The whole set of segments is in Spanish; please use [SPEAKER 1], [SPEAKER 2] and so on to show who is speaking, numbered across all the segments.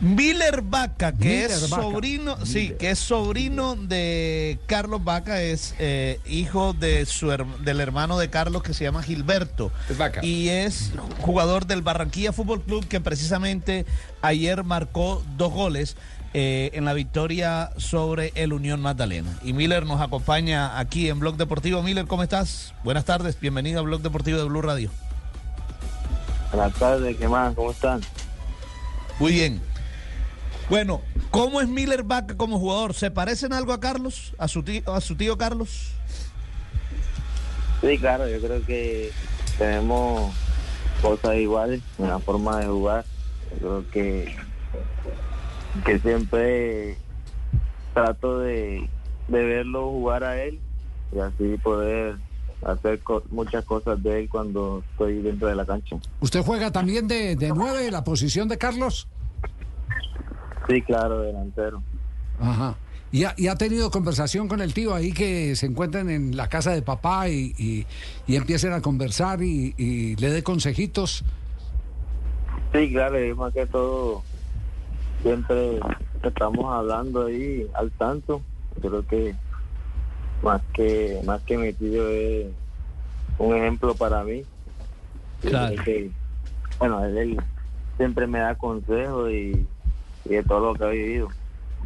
[SPEAKER 1] Miller Vaca, que
[SPEAKER 2] Miller
[SPEAKER 1] es
[SPEAKER 2] Vaca.
[SPEAKER 1] sobrino, sí, que es sobrino de Carlos Vaca, es eh, hijo de su her- del hermano de Carlos que se llama Gilberto.
[SPEAKER 3] Es Vaca.
[SPEAKER 1] Y es jugador del Barranquilla Fútbol Club que precisamente ayer marcó dos goles eh, en la victoria sobre el Unión Magdalena. Y Miller nos acompaña aquí en Blog Deportivo. Miller, ¿cómo estás? Buenas tardes, bienvenido a Blog Deportivo de Blue Radio.
[SPEAKER 4] Buenas tardes, ¿qué más? ¿Cómo están?
[SPEAKER 1] Muy bien. Bueno, ¿cómo es Miller Vaca como jugador? ¿Se parecen algo a Carlos? ¿A su tío, a su tío Carlos?
[SPEAKER 4] Sí, claro, yo creo que tenemos cosas iguales en la forma de jugar. Yo creo que, que siempre trato de, de verlo jugar a él y así poder hacer co- muchas cosas de él cuando estoy dentro de la cancha.
[SPEAKER 2] ¿Usted juega también de, de nueve, la posición de Carlos?
[SPEAKER 4] Sí, claro, delantero.
[SPEAKER 2] Ajá. ¿Y ha, y ha tenido conversación con el tío ahí que se encuentren en la casa de papá y, y, y empiecen a conversar y, y le dé consejitos?
[SPEAKER 4] Sí, claro, y más que todo, siempre estamos hablando ahí al tanto. Creo que más que más que mi tío es un ejemplo para mí.
[SPEAKER 3] Claro.
[SPEAKER 4] que, bueno, él, él siempre me da consejos y, y de todo lo que ha vivido.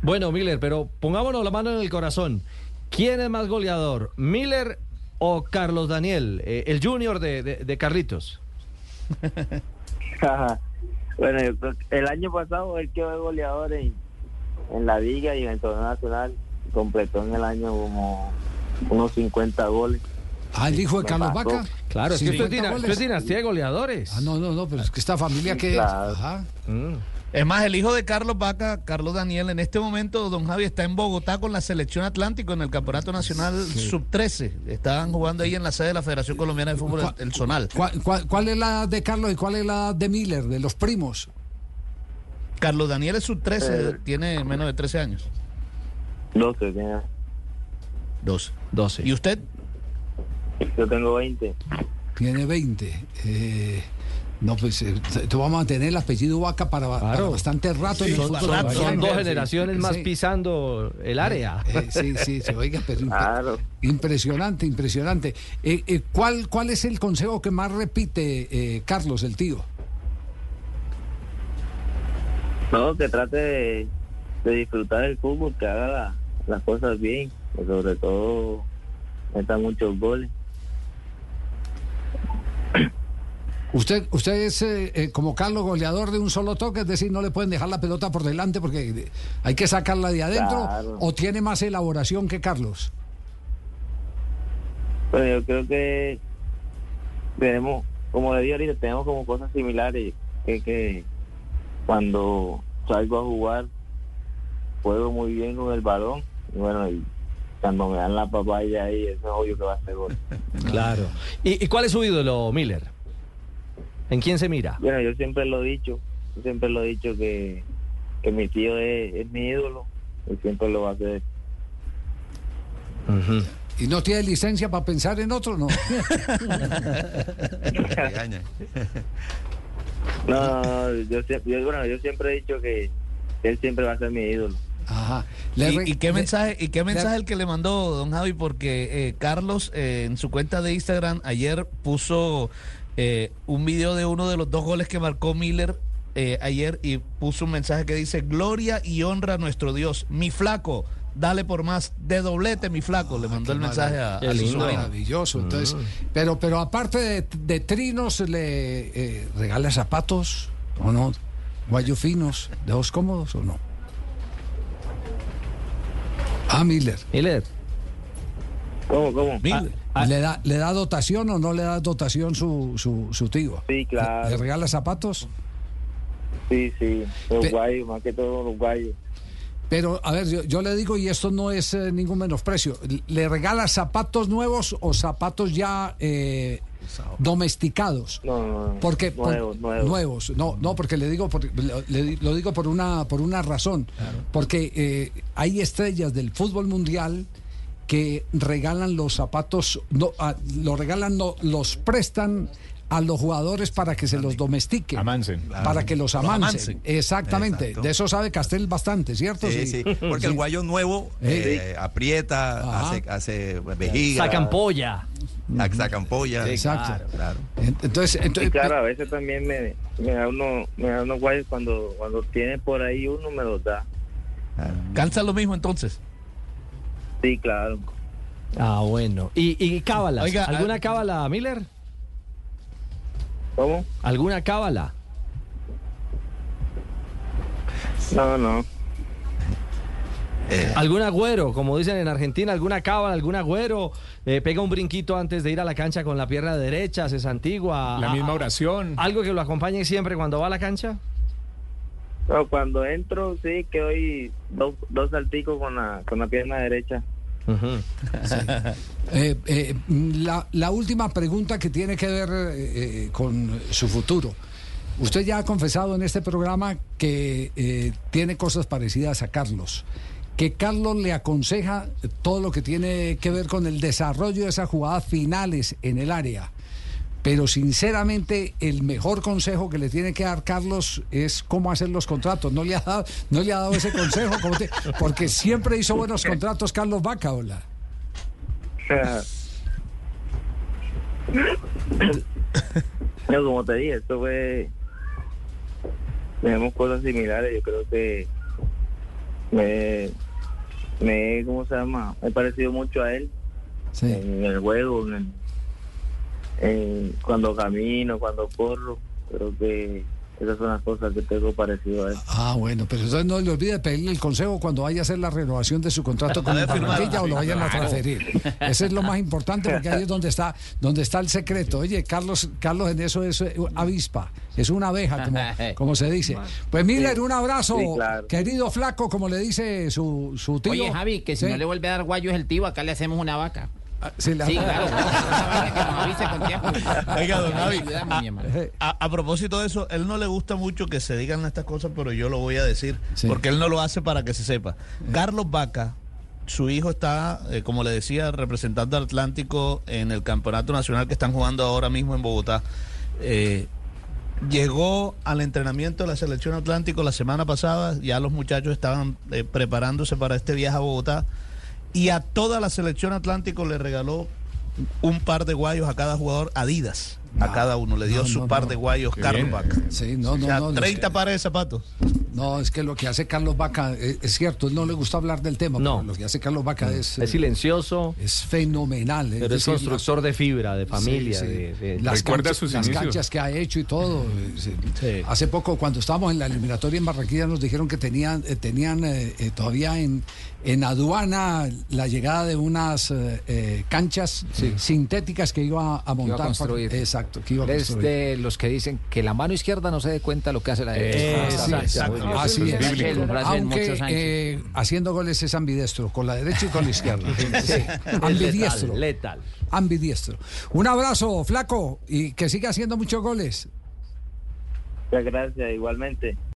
[SPEAKER 3] Bueno, Miller, pero pongámonos la mano en el corazón. ¿Quién es más goleador, Miller o Carlos Daniel, eh, el junior de, de- de Carlitos?
[SPEAKER 4] bueno, yo creo que el año pasado él quedó de goleador en, en la liga y en el torneo nacional. Completó en el año como unos 50 goles.
[SPEAKER 2] Ah, el hijo de Carlos. Vaca.
[SPEAKER 3] Claro, es que esto es,
[SPEAKER 2] 50
[SPEAKER 3] dina- esto
[SPEAKER 2] goles.
[SPEAKER 3] es dinastía de goleadores.
[SPEAKER 2] Ah, no, no, no, pero es que esta familia que...
[SPEAKER 4] Claro.
[SPEAKER 2] Ajá.
[SPEAKER 3] Mm.
[SPEAKER 1] Es más, el hijo de Carlos Vaca, Carlos Daniel, en este momento, don Javi, está en Bogotá con la selección Atlántico en el Campeonato Nacional Sub-13. Estaban jugando ahí en la sede de la Federación Colombiana de Fútbol, el, el Zonal.
[SPEAKER 2] ¿Cuál, cuál, cuál es la de Carlos y cuál es la de Miller, de los primos?
[SPEAKER 1] Carlos Daniel es Sub-13,
[SPEAKER 4] Eh.
[SPEAKER 1] tiene menos de 13 años.
[SPEAKER 4] 12, tiene-
[SPEAKER 1] 12.
[SPEAKER 3] 12.
[SPEAKER 1] ¿Y usted?
[SPEAKER 4] yo tengo 20.
[SPEAKER 2] Tiene 20. Eh, no, pues eh, tú vas a mantener el apellido Vaca para, bastante rato en el
[SPEAKER 1] Sí, son-.
[SPEAKER 3] Son dos
[SPEAKER 1] Sí,
[SPEAKER 3] generaciones más
[SPEAKER 2] sí.
[SPEAKER 3] pisando el área.
[SPEAKER 2] Eh, sí, sí, sí, oiga, pero
[SPEAKER 4] Claro.
[SPEAKER 2] impresionante, impresionante. Eh, eh, ¿cuál, ¿Cuál es el consejo que más repite eh, Carlos, el tío?
[SPEAKER 4] No, que trate de, de disfrutar el fútbol, que haga la- las cosas bien, que sobre todo meta muchos goles.
[SPEAKER 2] Usted, usted es eh, eh, como Carlos goleador de un solo toque, es decir, no le pueden dejar la pelota por delante porque eh, hay que sacarla de adentro,
[SPEAKER 4] Claro.
[SPEAKER 2] o tiene más elaboración que Carlos.
[SPEAKER 4] Pero yo creo que tenemos, como le dije ahorita, tenemos como cosas similares, que, que cuando salgo a jugar juego muy bien con el balón, y bueno, y cuando me dan la papaya ahí, eso es obvio que va a ser gol.
[SPEAKER 3] Claro. ¿Y, y cuál es su ídolo, Miller? ¿En quién se mira?
[SPEAKER 4] Bueno, yo siempre lo he dicho, yo siempre lo he dicho que, que mi tío es, es mi ídolo y siempre lo va a ser.
[SPEAKER 3] Ujú.
[SPEAKER 2] ¿Y no tiene licencia para pensar en otro? No.
[SPEAKER 4] No, yo, siempre, yo, bueno, yo siempre he dicho que él siempre va a ser mi ídolo.
[SPEAKER 2] Ajá. Le
[SPEAKER 1] ¿Y, qué
[SPEAKER 2] le-
[SPEAKER 1] mensaje y qué
[SPEAKER 2] le-
[SPEAKER 1] mensaje el que le mandó don Javi? Porque eh, Carlos eh, en su cuenta de Instagram ayer puso eh, un video de uno de los dos goles que marcó Miller eh, ayer y puso un mensaje que dice gloria y honra a nuestro Dios. Mi flaco, dale por más de doblete, mi flaco. Le mandó
[SPEAKER 2] qué
[SPEAKER 1] el mensaje a, a
[SPEAKER 3] lindo.
[SPEAKER 2] Maravilloso. Entonces, pero, pero aparte de, de trinos, le eh, regala zapatos o no, guayos finos, dedos cómodos o no. Ah, Miller.
[SPEAKER 3] Miller.
[SPEAKER 4] ¿Cómo, cómo?
[SPEAKER 1] Miller.
[SPEAKER 3] Ah,
[SPEAKER 2] ¿Le da, ¿Le da dotación o no le da dotación su, su, su tío?
[SPEAKER 4] Sí,
[SPEAKER 2] ¿Le,
[SPEAKER 4] claro.
[SPEAKER 2] le regala zapatos?
[SPEAKER 4] Sí, sí, los
[SPEAKER 2] Pe-
[SPEAKER 4] guayos, más que todo los guayos.
[SPEAKER 2] Pero, a ver, yo, yo le digo, y esto no es eh, ningún menosprecio, ¿le regala zapatos nuevos o zapatos ya eh, domesticados?
[SPEAKER 4] No, no, no.
[SPEAKER 2] Porque por-
[SPEAKER 4] nuevos, nuevos.
[SPEAKER 2] no, no, porque le digo, por- le- le- lo digo por una, por una razón, porque eh, hay estrellas del fútbol mundial que regalan los zapatos, no, ah, los regalan, no, los prestan a los jugadores para que se los domestiquen.
[SPEAKER 5] Amancen.
[SPEAKER 2] Para que los amancen.
[SPEAKER 1] amancen.
[SPEAKER 2] Exactamente.
[SPEAKER 6] Exacto.
[SPEAKER 2] De eso sabe Castel bastante, ¿cierto?
[SPEAKER 6] Sí, sí, porque el guayo nuevo eh, aprieta, hace, hace vejiga,
[SPEAKER 3] Sacan polla.
[SPEAKER 6] sac- sacan polla.
[SPEAKER 2] Exacto.
[SPEAKER 6] Claro.
[SPEAKER 2] Entonces,
[SPEAKER 4] Y
[SPEAKER 2] entonces
[SPEAKER 4] claro, a veces también me, me da uno, me da unos guayos cuando, cuando tiene por ahí uno me los da.
[SPEAKER 1] ¿Calza lo mismo entonces?
[SPEAKER 4] Sí, claro.
[SPEAKER 3] Ah, bueno. ¿Y, y cábalas?
[SPEAKER 1] Oiga,
[SPEAKER 3] ¿Alguna
[SPEAKER 1] ah,
[SPEAKER 3] cábala, Miller?
[SPEAKER 4] ¿Cómo?
[SPEAKER 3] ¿Alguna cábala?
[SPEAKER 4] No, no.
[SPEAKER 6] Eh,
[SPEAKER 3] ¿Algún agüero? Como dicen en Argentina, ¿alguna cábala, algún agüero? Eh, pega un brinquito antes de ir a la cancha con la pierna derecha, se santigua.
[SPEAKER 5] La
[SPEAKER 3] Ah,
[SPEAKER 5] misma
[SPEAKER 3] ah,
[SPEAKER 5] oración.
[SPEAKER 3] ¿Algo que lo acompañe siempre cuando va a la cancha?
[SPEAKER 4] No, cuando entro, sí, que doy dos, dos salticos con la, con la pierna derecha.
[SPEAKER 2] Eh, eh, la, la última pregunta que tiene que ver eh, eh, con su futuro. Usted ya ha confesado en este programa que eh, tiene cosas parecidas a Carlos. Que Carlos le aconseja todo lo que tiene que ver con el desarrollo de esas jugadas finales en el área. Pero sinceramente el mejor consejo que le tiene que dar Carlos es cómo hacer los contratos. No le ha dado, no le ha dado ese consejo, ¿cómo te- porque siempre hizo buenos contratos Carlos Vaca, hola.
[SPEAKER 4] No, como te dije, esto fue. Tenemos cosas similares. Yo creo que me, me, ¿cómo se llama? Me he parecido mucho a él
[SPEAKER 2] Sí.
[SPEAKER 4] en el juego, en el- en- cuando camino, cuando corro. Creo que esas son las cosas que tengo parecido a él.
[SPEAKER 2] Ah, bueno, pero entonces no le olvide pedirle el consejo cuando vaya a hacer la renovación de su contrato con el Barranquilla o lo vayan a transferir. Ese es lo más importante porque ahí es donde está, donde está el secreto. Oye, Carlos, Carlos en eso es eh, avispa, es una abeja, como, como se dice. Pues Miller, un abrazo,
[SPEAKER 4] Sí, claro.
[SPEAKER 2] querido flaco, como le dice su, su tío.
[SPEAKER 7] Oye, Javi, que si
[SPEAKER 2] Sí.
[SPEAKER 7] no le vuelve a dar guayos el tío, acá le hacemos una vaca.
[SPEAKER 2] Sí,
[SPEAKER 7] claro.
[SPEAKER 1] Oiga, don A, a propósito de eso, él no le gusta mucho que se digan estas cosas, pero yo lo voy a decir,
[SPEAKER 2] Sí.
[SPEAKER 1] porque él no lo hace para que se sepa. Carlos Vaca, su hijo está, eh, como le decía, representando al Atlántico en el campeonato nacional que están jugando ahora mismo en Bogotá. Eh, llegó al entrenamiento de la selección Atlántico la semana pasada, ya los muchachos estaban eh, preparándose para este viaje a Bogotá y a toda la selección Atlántico le regaló un par de guayos a cada jugador Adidas, a
[SPEAKER 2] No,
[SPEAKER 1] cada uno le dio
[SPEAKER 2] no,
[SPEAKER 1] su
[SPEAKER 2] no,
[SPEAKER 1] par de guayos. Vaca.
[SPEAKER 2] Sí, no, no,
[SPEAKER 1] o sea,
[SPEAKER 2] no, no,
[SPEAKER 1] 30
[SPEAKER 2] es que-
[SPEAKER 1] pares de zapatos.
[SPEAKER 2] No, es que lo que hace Carlos Vaca, eh, es cierto, él no le gusta hablar del tema,
[SPEAKER 3] No.
[SPEAKER 2] pero lo que hace Carlos Vaca es, eh,
[SPEAKER 3] Es silencioso,
[SPEAKER 2] es fenomenal.
[SPEAKER 3] pero es
[SPEAKER 2] decir,
[SPEAKER 3] constructor de fibra, de familia.
[SPEAKER 2] Sí, sí.
[SPEAKER 3] de- de-
[SPEAKER 2] las,
[SPEAKER 5] Recuerda
[SPEAKER 2] canchas,
[SPEAKER 5] sus
[SPEAKER 2] las canchas que ha hecho y todo. eh, sí.
[SPEAKER 1] Sí.
[SPEAKER 2] Hace poco, cuando estábamos en la eliminatoria en Barranquilla, nos dijeron que tenían, eh, tenían eh, eh, todavía en, en aduana la llegada de unas canchas sintéticas que iba a montar.
[SPEAKER 8] a construir.
[SPEAKER 2] Exacto, que iba a
[SPEAKER 8] Es
[SPEAKER 2] construir.
[SPEAKER 8] de los que dicen que la mano izquierda no se dé cuenta lo que hace la derecha.
[SPEAKER 2] Así es,
[SPEAKER 1] Exacto.
[SPEAKER 2] así es.
[SPEAKER 7] bíblico.
[SPEAKER 2] Aunque eh, haciendo goles es ambidestro, con la derecha y con la izquierda. Sí, Ambidiestro.
[SPEAKER 3] Letal, letal.
[SPEAKER 2] Ambidiestro. Un abrazo, flaco, y que siga haciendo muchos goles.
[SPEAKER 4] Muchas gracias, igualmente.